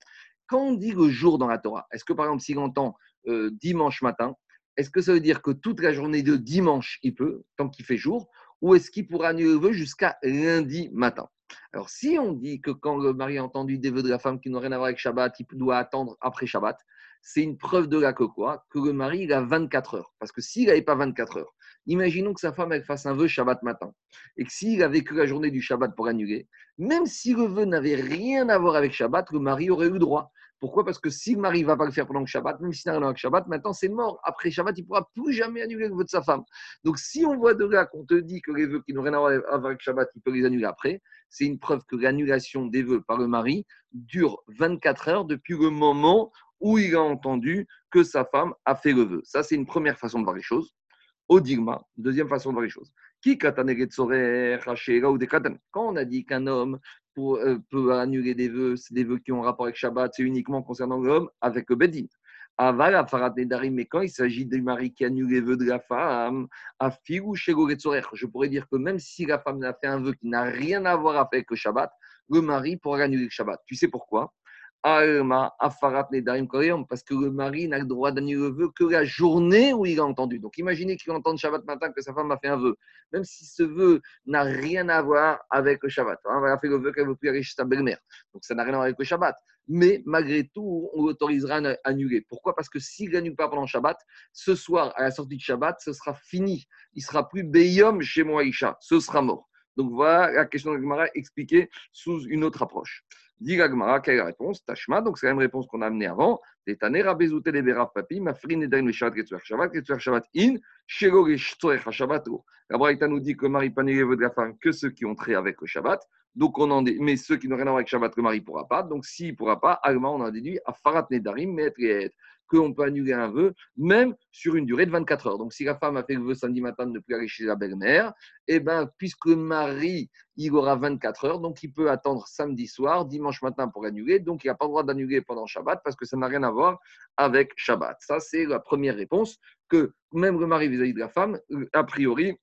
Quand on dit le jour dans la Torah, est-ce que par exemple, s'il entend euh, dimanche matin, est-ce que ça veut dire que toute la journée de dimanche, il peut, tant qu'il fait jour, ou est-ce qu'il pourra annuler le vœu jusqu'à lundi matin? Alors, si on dit que quand le mari a entendu des vœux de la femme qui n'ont rien à voir avec Shabbat, il doit attendre après Shabbat, c'est une preuve de là que quoi Que le mari, il a 24 heures. Parce que s'il n'avait pas 24 heures, imaginons que sa femme, fasse un vœu Shabbat matin, et que s'il avait que la journée du Shabbat pour annuler, même si le vœu n'avait rien à voir avec Shabbat, le mari aurait eu droit. Pourquoi? Parce que si le mari ne va pas le faire pendant le Shabbat, même s'il n'a rien avec Shabbat, maintenant c'est mort. Après Shabbat, il ne pourra plus jamais annuler le vœu de sa femme. Donc si on voit de là qu'on te dit que les vœux qui n'ont rien à voir avec Shabbat, il peut les annuler après, c'est une preuve que l'annulation des vœux par le mari dure 24 heures depuis le moment où il a entendu que sa femme a fait le vœu. Ça, c'est une première façon de voir les choses. Odigma, deuxième façon de voir les choses. Quand on a dit qu'un homme euh, peut annuler des vœux, c'est des vœux qui ont rapport avec Shabbat, c'est uniquement concernant l'homme avec Bedin. Aval, mais quand il s'agit du mari qui annule les vœux de la femme, à je pourrais dire que même si la femme a fait un vœu qui n'a rien à voir avec le Shabbat, le mari pourra annuler le Shabbat. Tu sais pourquoi? Parce que le mari n'a le droit d'annuler le vœu que la journée où il a entendu. Donc imaginez qu'il entende Shabbat matin que sa femme a fait un vœu, même si ce vœu n'a rien à voir avec le Shabbat. Hein, elle a fait le vœu qu'elle veut plus aller chez sa belle-mère. Donc ça n'a rien à voir avec le Shabbat. Mais malgré tout, on l'autorisera à annuler. Pourquoi? Parce que s'il n'annule pas pendant Shabbat, ce soir, à la sortie de Shabbat, ce sera fini. Il sera plus Beyom chez moi, Isha. Ce sera mort. Donc voilà la question de Gemara expliquée sous une autre approche. Dit Gagmara, quelle est la réponse? Tashma, donc c'est la même réponse qu'on a amenée avant. Tetanera bezute leberav papi, mafrin edain le shabbat ketsuer shabbat, ketsuer shabbat in, shego geshtoer shabbat La Braïta nous dit que le mari pas de la femme que ceux qui ont trait avec le shabbat. Donc on en dit, mais ceux qui n'ont rien à voir avec Shabbat, le mari ne pourra pas. Donc s'il ne pourra pas, allemand, on a déduit à Farat Nedarim, Metriet qu'on peut annuler un vœu, même sur une durée de 24 heures. Donc, si la femme a fait le vœu samedi matin de ne plus aller chez la belle-mère, eh ben, puisque le mari, il aura 24 heures, donc il peut attendre samedi soir, dimanche matin pour annuler. Donc, il n'a pas le droit d'annuler pendant Shabbat parce que ça n'a rien à voir avec Shabbat. Ça, c'est la première réponse que même le mari vis-à-vis de la femme, a priori,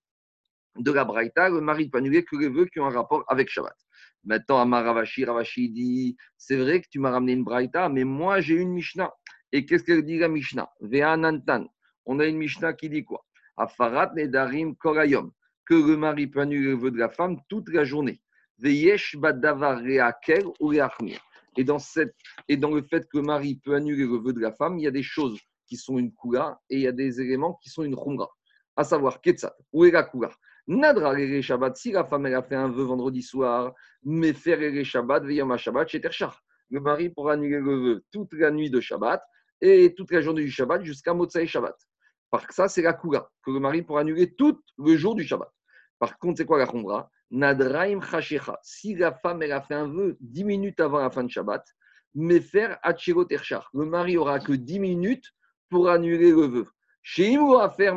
de la Braïta, le mari peut annuler que les vœux qui ont un rapport avec Shabbat. Maintenant, à Ravashi, Ravashi dit C'est vrai que tu m'as ramené une Braïta, mais moi j'ai une Mishnah. Et qu'est-ce qu'elle dit la Mishnah? Ve'anantan. On a une Mishnah qui dit quoi? Afarat nedarim korayom. Que le mari peut annuler le vœu de la femme toute la journée. Ve'yesh badavar reakel ou reachmir. Et dans, cette, et dans le fait que le mari peut annuler le vœu de la femme, il y a des choses qui sont une kula et il y a des éléments qui sont une khumra. À savoir, Ketsat, où est la kula? Nadra Shabbat, si la femme elle a fait un vœu vendredi soir, mais faire Shabbat, Veyama Shabbat, chez Terchar. Le mari pourra annuler le vœu toute la nuit de Shabbat et toute la journée du Shabbat jusqu'à Motsai Shabbat. Par ça, c'est la Kula, que le mari pourra annuler tout le jour du Shabbat. Par contre, c'est quoi la Khumra? Nadraim Chashecha. Si la femme elle a fait un vœu dix minutes avant la fin de Shabbat, mais faire Terchar. Le mari aura que 10 minutes pour annuler le vœu. Chez Imo à faire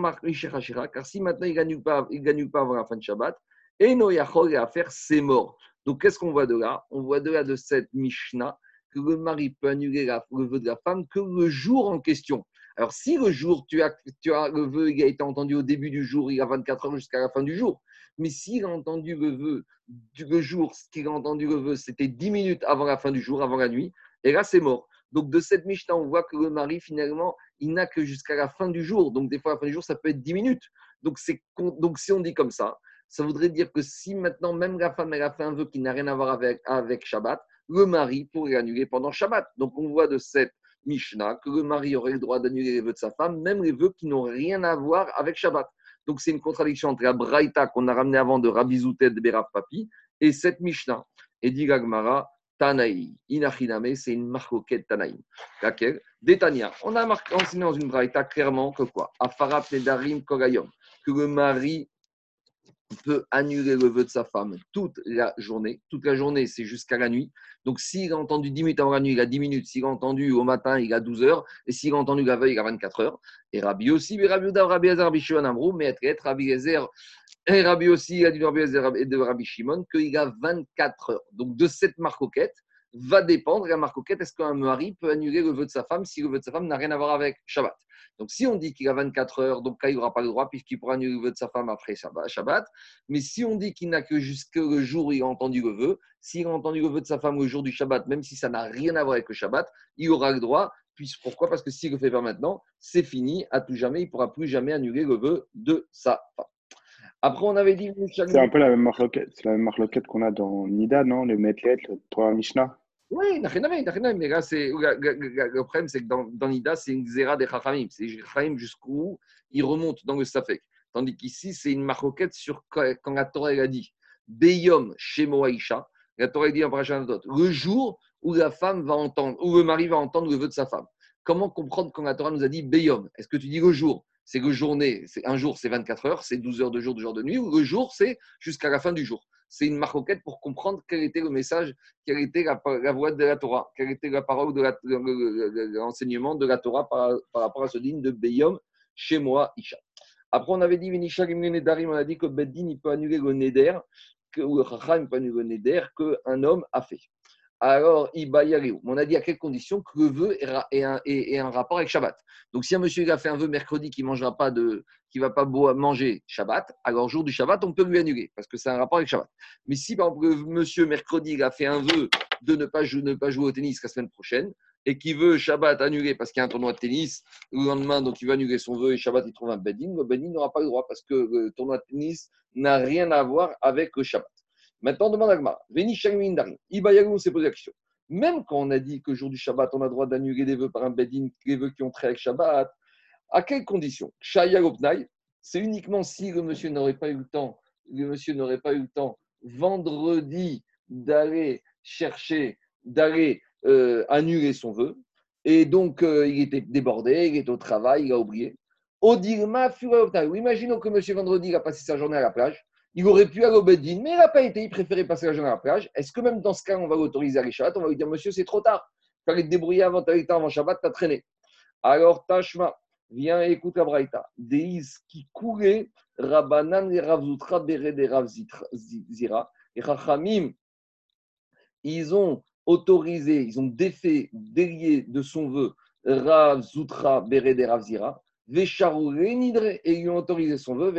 car si maintenant il ne gagne, pas, il gagne pas avant la fin de Shabbat, et Noyachol à faire, c'est mort. Donc qu'est-ce qu'on voit de là? On voit de là de cette Mishnah que le mari peut annuler le vœu de la femme que le jour en question. Alors, si le jour, tu as, tu as le vœu il a été entendu au début du jour, il a 24 heures jusqu'à la fin du jour. Mais s'il a entendu le vœu du jour, ce qu'il a entendu le vœu, c'était 10 minutes avant la fin du jour, avant la nuit, et là, c'est mort. Donc, de cette Mishnah, on voit que le mari, finalement, il n'a que jusqu'à la fin du jour. Donc, des fois, la fin du jour, ça peut être 10 minutes. Donc, donc si on dit comme ça, ça voudrait dire que si maintenant, même la femme, elle a fait un vœu qui n'a rien à voir avec, avec Shabbat, le mari pourrait annuler pendant Shabbat. Donc, on voit de cette Mishnah que le mari aurait le droit d'annuler les vœux de sa femme, même les vœux qui n'ont rien à voir avec Shabbat. Donc c'est une contradiction entre la Braïta qu'on a ramené avant de Rabbi Zoutet de Berav Papi et cette Mishnah. Et dit Gagmara, Tanaï, Inachiname, c'est une marcoquette Tanaïm. Laquelle? Détania. On a enseigné dans une Braïta clairement que quoi? Afarat Nedarim Kogayom. Que le mari peut annuler le vœu de sa femme toute la journée. Toute la journée, c'est jusqu'à la nuit. Donc, s'il a entendu 10 minutes avant la nuit, il a 10 minutes. S'il a entendu au matin, il a 12 heures. Et s'il a entendu la veille, il a 24 heures. Et Rabbi aussi, mais Rabbi Rabbi Azar, Rabbi Shimon Amrou, mais être Rabbi et Rabbi aussi, il a dit Rabbi Ezer et de Rabbi Shimon, qu'il a 24 heures. Donc, de cette marcoquette, va dépendre, la marcoquette, est-ce qu'un mari peut annuler le vœu de sa femme si le vœu de sa femme n'a rien à voir avec Shabbat? Donc, si on dit qu'il a 24 heures, donc il n'aura pas le droit puisqu'il pourra annuler le vœu de sa femme après Shabbat. Mais si on dit qu'il n'a que jusque le jour où il a entendu le vœu, s'il a entendu le vœu de sa femme le jour du Shabbat, même si ça n'a rien à voir avec le Shabbat, il aura le droit. Puis, pourquoi? Parce que s'il le fait pas maintenant, c'est fini, à tout jamais, il ne pourra plus jamais annuler le vœu de sa femme. Après, on avait dit. C'est un peu la même marloquette, qu'on a dans Nida, non Le Metlet, le Torah Mishnah oui, mais là, c'est, le problème, c'est que dans, dans Nida, c'est une zéra des Chachamim. C'est Chachamim jusqu'où il remonte dans le Safek. Tandis qu'ici, c'est une marroquette sur quand la Torah elle a dit Beyom Shemo Aisha. La Torah a dit en le jour où la femme va entendre, où le mari va entendre le vœu de sa femme. Comment comprendre quand la Torah nous a dit Beyom? Est-ce que tu dis le jour? C'est que journée, c'est un jour, c'est 24 heures, c'est 12 heures de jour, de jour de nuit, ou le jour, c'est jusqu'à la fin du jour c'est une marquette pour comprendre quel était le message, quelle était la, voix de la Torah, quelle était la parole de l'enseignement de la Torah par, rapport à ce digne de Beyom chez moi, Isha. Après, on avait dit, on a dit que Beddin, il peut annuler le Neder, que, ou le peut annuler le Neder qu'un homme a fait alors On a dit à quelles conditions que le vœu ait un, rapport avec Shabbat. Donc, si un monsieur a fait un vœu mercredi qui mangera pas de, qui va pas manger Shabbat, alors jour du Shabbat, on peut lui annuler parce que c'est un rapport avec Shabbat. Mais si par exemple, monsieur mercredi a fait un vœu de ne pas, jouer, ne pas jouer au tennis la semaine prochaine et qui veut Shabbat annuler parce qu'il y a un tournoi de tennis le lendemain, donc il va annuler son vœu et Shabbat il trouve un bedin, le bedin n'aura pas le droit parce que le tournoi de tennis n'a rien à voir avec le Shabbat. Maintenant, demande à Gmar. Veni Ibayagou s'est posé la question. Même quand on a dit que jour du Shabbat, on a droit d'annuler des vœux par un bedin, les vœux qui ont trait avec Shabbat, à quelles conditions? C'est uniquement si le monsieur n'aurait pas eu le temps, le monsieur n'aurait pas eu le temps vendredi d'aller chercher, d'aller euh, annuler son vœu, et donc euh, il était débordé, il était au travail, il a oublié. Odirma Imaginons que monsieur vendredi a passé sa journée à la plage, il aurait pu aller au Bedin, mais il n'a pas été, il préférait passer la journée à la plage. Est-ce que même dans ce cas, on va l'autoriser à Shabbat On va lui dire, monsieur, c'est trop tard. Tu allais te débrouiller avant, tu avant Shabbat, tu as traîné. Alors, Tashma, viens et écoute la Braïta. Deis qui courait, Rabbanan et Ravzutra, Bere de Ravzira. Et Rachamim, ils ont autorisé, ils ont défait, délié de son vœu Ravzutra, Bere de Ravzira et ils ont autorisé son vœu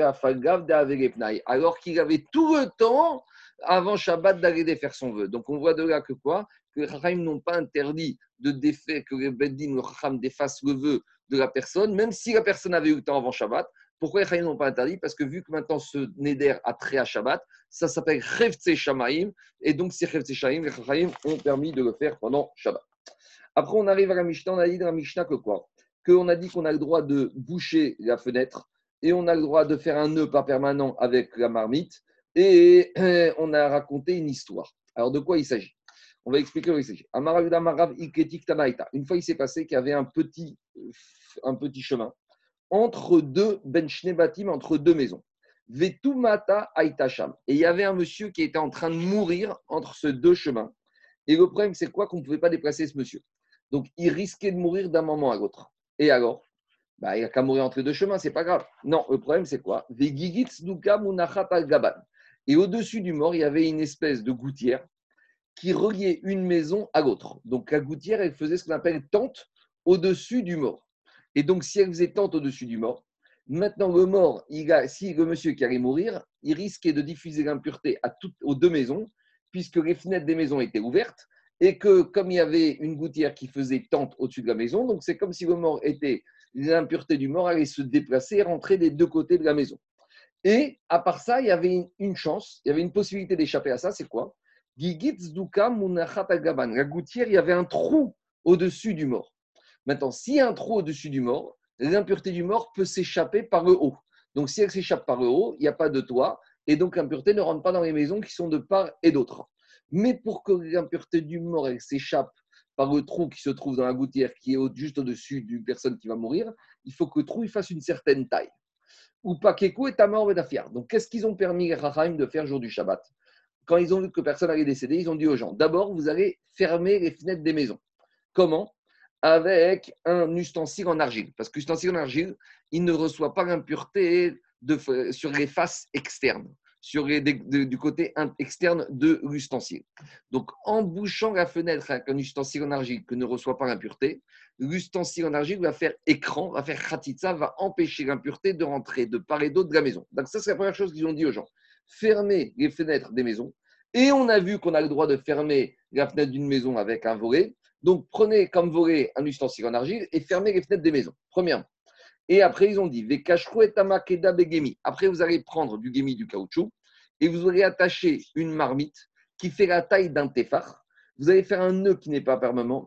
alors qu'il avait tout le temps avant Shabbat d'aller défaire son vœu. Donc on voit de là que quoi? Que les Chachamim n'ont pas interdit de défaire, que les Beddin, le Chacham défasse le vœu de la personne, même si la personne avait eu le temps avant Shabbat. Pourquoi les Chachamim n'ont pas interdit? Parce que vu que maintenant ce Neder a trait à Shabbat, ça s'appelle Chevtse Shamaim, et donc c'est Chevtse Shamaim, les ont permis de le faire pendant Shabbat. Après on arrive à la Mishnah, on a dit dans la Mishnah que quoi? Qu'on a dit qu'on a le droit de boucher la fenêtre et on a le droit de faire un nœud pas permanent avec la marmite et on a raconté une histoire. Alors de quoi il s'agit? On va expliquer quoi il s'agit. Une fois, il s'est passé qu'il y avait un petit, un petit chemin entre deux benchnebatim, entre deux maisons. Vetumata Aitasham. Et il y avait un monsieur qui était en train de mourir entre ces deux chemins. Et le problème, c'est quoi Qu'on ne pouvait pas déplacer ce monsieur? Donc, il risquait de mourir d'un moment à l'autre. Et alors? Bah, Il n'a qu'à mourir entre deux chemins, c'est pas grave. Non, le problème, c'est quoi? Et au-dessus du mort, il y avait une espèce de gouttière qui reliait une maison à l'autre. Donc, la gouttière, elle faisait ce qu'on appelle tente au-dessus du mort. Et donc, si elle faisait tente au-dessus du mort, maintenant, le mort, a, si le monsieur qui allait mourir, il risquait de diffuser l'impureté aux deux maisons, puisque les fenêtres des maisons étaient ouvertes et que comme il y avait une gouttière qui faisait tente au-dessus de la maison, donc c'est comme si le mort était, l'impureté du mort allait se déplacer et rentrer des deux côtés de la maison. Et à part ça, il y avait une chance, il y avait une possibilité d'échapper à ça, c'est quoi? La gouttière, il y avait un trou au-dessus du mort. Maintenant, s'il y a un trou au-dessus du mort, l'impureté du mort peut s'échapper par le haut. Donc, si elle s'échappe par le haut, il n'y a pas de toit, et donc l'impureté ne rentre pas dans les maisons qui sont de part et d'autre. Mais pour que l'impureté du mort s'échappe par le trou qui se trouve dans la gouttière qui est juste au-dessus d'une personne qui va mourir, il faut que le trou il fasse une certaine taille. Ou pakeku et tamar fiar. Donc, qu'est-ce qu'ils ont permis les de faire jour du Shabbat? Quand ils ont vu que personne allait décéder, ils ont dit aux gens d'abord, vous allez fermer les fenêtres des maisons. Comment? Avec un ustensile en argile. Parce que l'ustensile en argile, il ne reçoit pas l'impureté sur les faces externes sur du côté externe de l'ustensile. Donc, en bouchant la fenêtre avec un ustensile en argile que ne reçoit pas l'impureté, l'ustensile en argile va faire écran, va faire khatitsa, va empêcher l'impureté de rentrer de part et d'autre de la maison. Donc, ça, c'est la première chose qu'ils ont dit aux gens. Fermez les fenêtres des maisons. Et on a vu qu'on a le droit de fermer la fenêtre d'une maison avec un volet. Donc, prenez comme volet un ustensile en argile et fermez les fenêtres des maisons. Premièrement. Et après, ils ont dit Après, vous allez prendre du gémi, du caoutchouc, et vous allez attacher une marmite qui fait la taille d'un téphar. Vous allez faire un nœud qui n'est pas permanent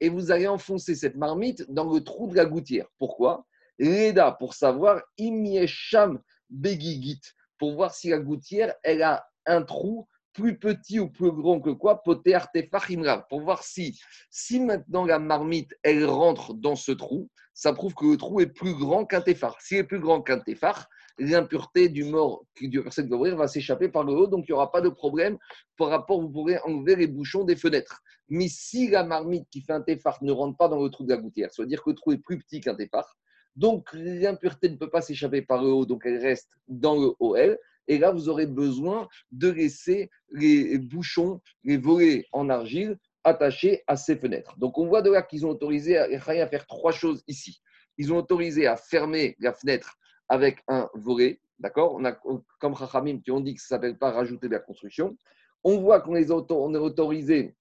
et vous allez enfoncer cette marmite dans le trou de la gouttière. Pourquoi? Reda, pour savoir, imiesham begigit, pour voir si la gouttière, elle a un trou plus petit ou plus grand que quoi, poté artefach pour voir si, si maintenant la marmite, elle rentre dans ce trou, ça prouve que le trou est plus grand qu'un téphar. S'il est plus grand qu'un téphar, l'impureté du mort qui du personne va ouvrir va s'échapper par le haut, donc il n'y aura pas de problème par rapport, vous pourrez enlever les bouchons des fenêtres. Mais si la marmite qui fait un téphar ne rentre pas dans le trou de la gouttière, c'est-à-dire que le trou est plus petit qu'un téphar, donc l'impureté ne peut pas s'échapper par le haut, donc elle reste dans le OL. Et là, vous aurez besoin de laisser les bouchons, les volets en argile attachés à ces fenêtres. Donc on voit de là qu'ils ont autorisé à faire trois choses ici. Ils ont autorisé à fermer la fenêtre avec un volet, d'accord? On a comme Chachamim qui ont dit que ça ne s'appelle pas rajouter de la construction. On voit qu'on est autorisé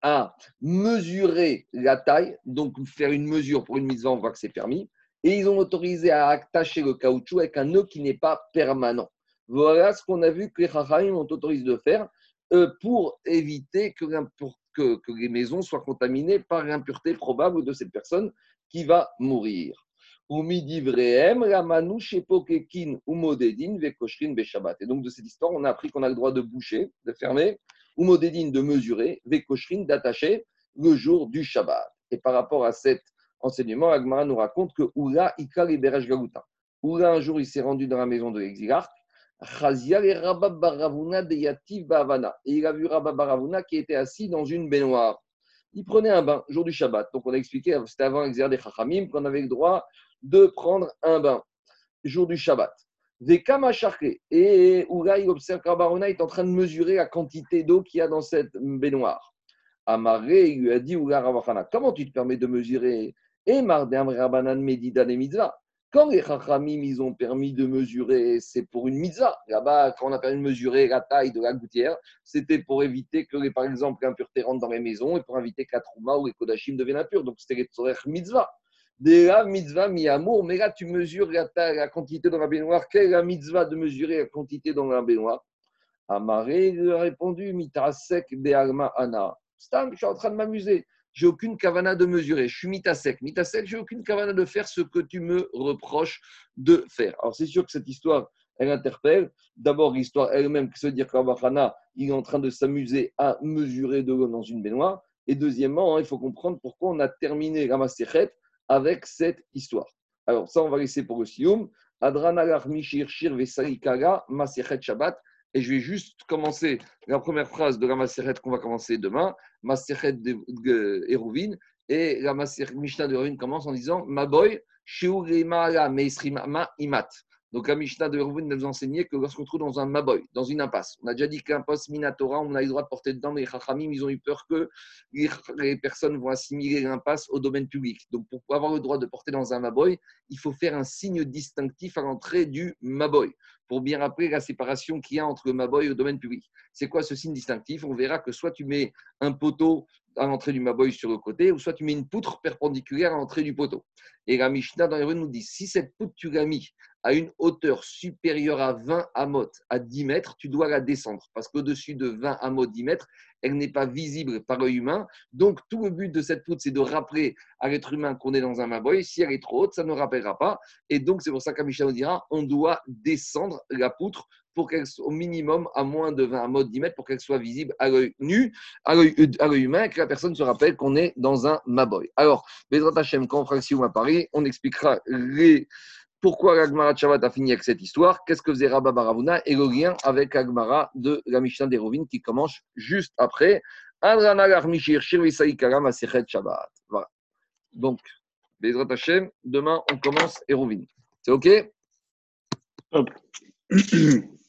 à mesurer la taille, donc faire une mesure pour une mise en, on voit que c'est permis. Et ils ont autorisé à attacher le caoutchouc avec un nœud qui n'est pas permanent. Voilà ce qu'on a vu que les Chachamim ont autorisé de faire euh, pour éviter que, que, que les maisons soient contaminées par l'impureté probable de cette personne qui va mourir. Et donc, de cette histoire, on a appris qu'on a le droit de boucher, de fermer, ou modédine de mesurer, vekoshrin d'attacher le jour du Shabbat. Et par rapport à cet enseignement, Agmara nous raconte que Oula Ika un jour, il s'est rendu dans la maison de l'exilarque. Et il a vu Rabba Baravuna qui était assis dans une baignoire. Il prenait un bain, jour du Shabbat. Donc, on a expliqué, c'était avant l'exercice des Chachamim, qu'on avait le droit de prendre un bain, jour du Shabbat. Des Et Oula, il observe qu'Abarona est en train de mesurer la quantité d'eau qu'il y a dans cette baignoire. Amaré, il lui a dit Ravachana, comment tu te permets de mesurer? Et Mardem Rabanan Medida des mitzvahs. Quand les Chachamim, ils ont permis de mesurer, c'est pour une mitzvah. Là-bas, quand on a permis de mesurer la taille de la gouttière, c'était pour éviter que, par exemple, l'impureté rentre dans les maisons et pour éviter que la trouma ou les kodashim deviennent impurs. Donc, c'était les tzorech mitzvah. De la mitzvah mi amour, mais là tu mesures la, la, quantité dans la baignoire. Quelle est la mitzvah de mesurer la quantité dans la baignoire? Amaré lui a répondu Mitasek de alma ana. Stam, je suis en train de m'amuser. J'ai aucune kavana de mesurer. Je suis mitasek. Mitasek, j'ai aucune kavana de faire ce que tu me reproches de faire. Alors c'est sûr que cette histoire, elle interpelle. D'abord, l'histoire elle-même qui se dire qu'Avachana, il est en train de s'amuser à mesurer de l'eau dans une baignoire. Et deuxièmement, hein, il faut comprendre pourquoi on a terminé la Maserhet avec cette histoire. Alors, ça, on va laisser pour le Sioum. Adran Mishir Shir Vesarikaga Masechet Shabbat. Et je vais juste commencer la première phrase de la Maseret qu'on va commencer demain, Maseret Eruvin. Et la Mishnah de commence en disant Maboy, Ma Imat. Donc, la Mishnah de Eruvin nous enseignait que lorsqu'on trouve dans un maboy, dans une impasse, on a déjà dit qu'un poste minatora, on a le droit de porter dedans, mais les chachamim, ils ont eu peur que les personnes vont assimiler l'impasse au domaine public. Donc, pour avoir le droit de porter dans un maboy, il faut faire un signe distinctif à l'entrée du maboy, pour bien rappeler la séparation qu'il y a entre le maboy et le domaine public. C'est quoi ce signe distinctif? On verra que soit tu mets un poteau à l'entrée du maboy sur le côté, ou soit tu mets une poutre perpendiculaire à l'entrée du poteau. Et la Mishnah dans les nous dit si cette poutre tu l'as mis à une hauteur supérieure à 20 amot, à 10 mètres, tu dois la descendre. Parce qu'au-dessus de 20 amot, 10 mètres, elle n'est pas visible par l'œil humain. Donc, tout le but de cette poutre, c'est de rappeler à l'être humain qu'on est dans un maboy. Si elle est trop haute, ça ne rappellera pas. Et donc, c'est pour ça qu'Amisha nous dira on doit descendre la poutre pour qu'elle soit au minimum à moins de 20 amot, 10 mètres, pour qu'elle soit visible à l'œil nu, à l'œil humain, et que la personne se rappelle qu'on est dans un maboy. Alors, Bezrat Hashem, quand on fera à Paris, on expliquera les pourquoi l'Agmara de Shabbat a fini avec cette histoire? Qu'est-ce que faisait Rabba Baravuna Et le lien avec l'Agmara de la Mishnah d'Erovin qui commence juste après? Voilà. Donc, Bezrat Hashem, demain on commence Erovin. C'est OK?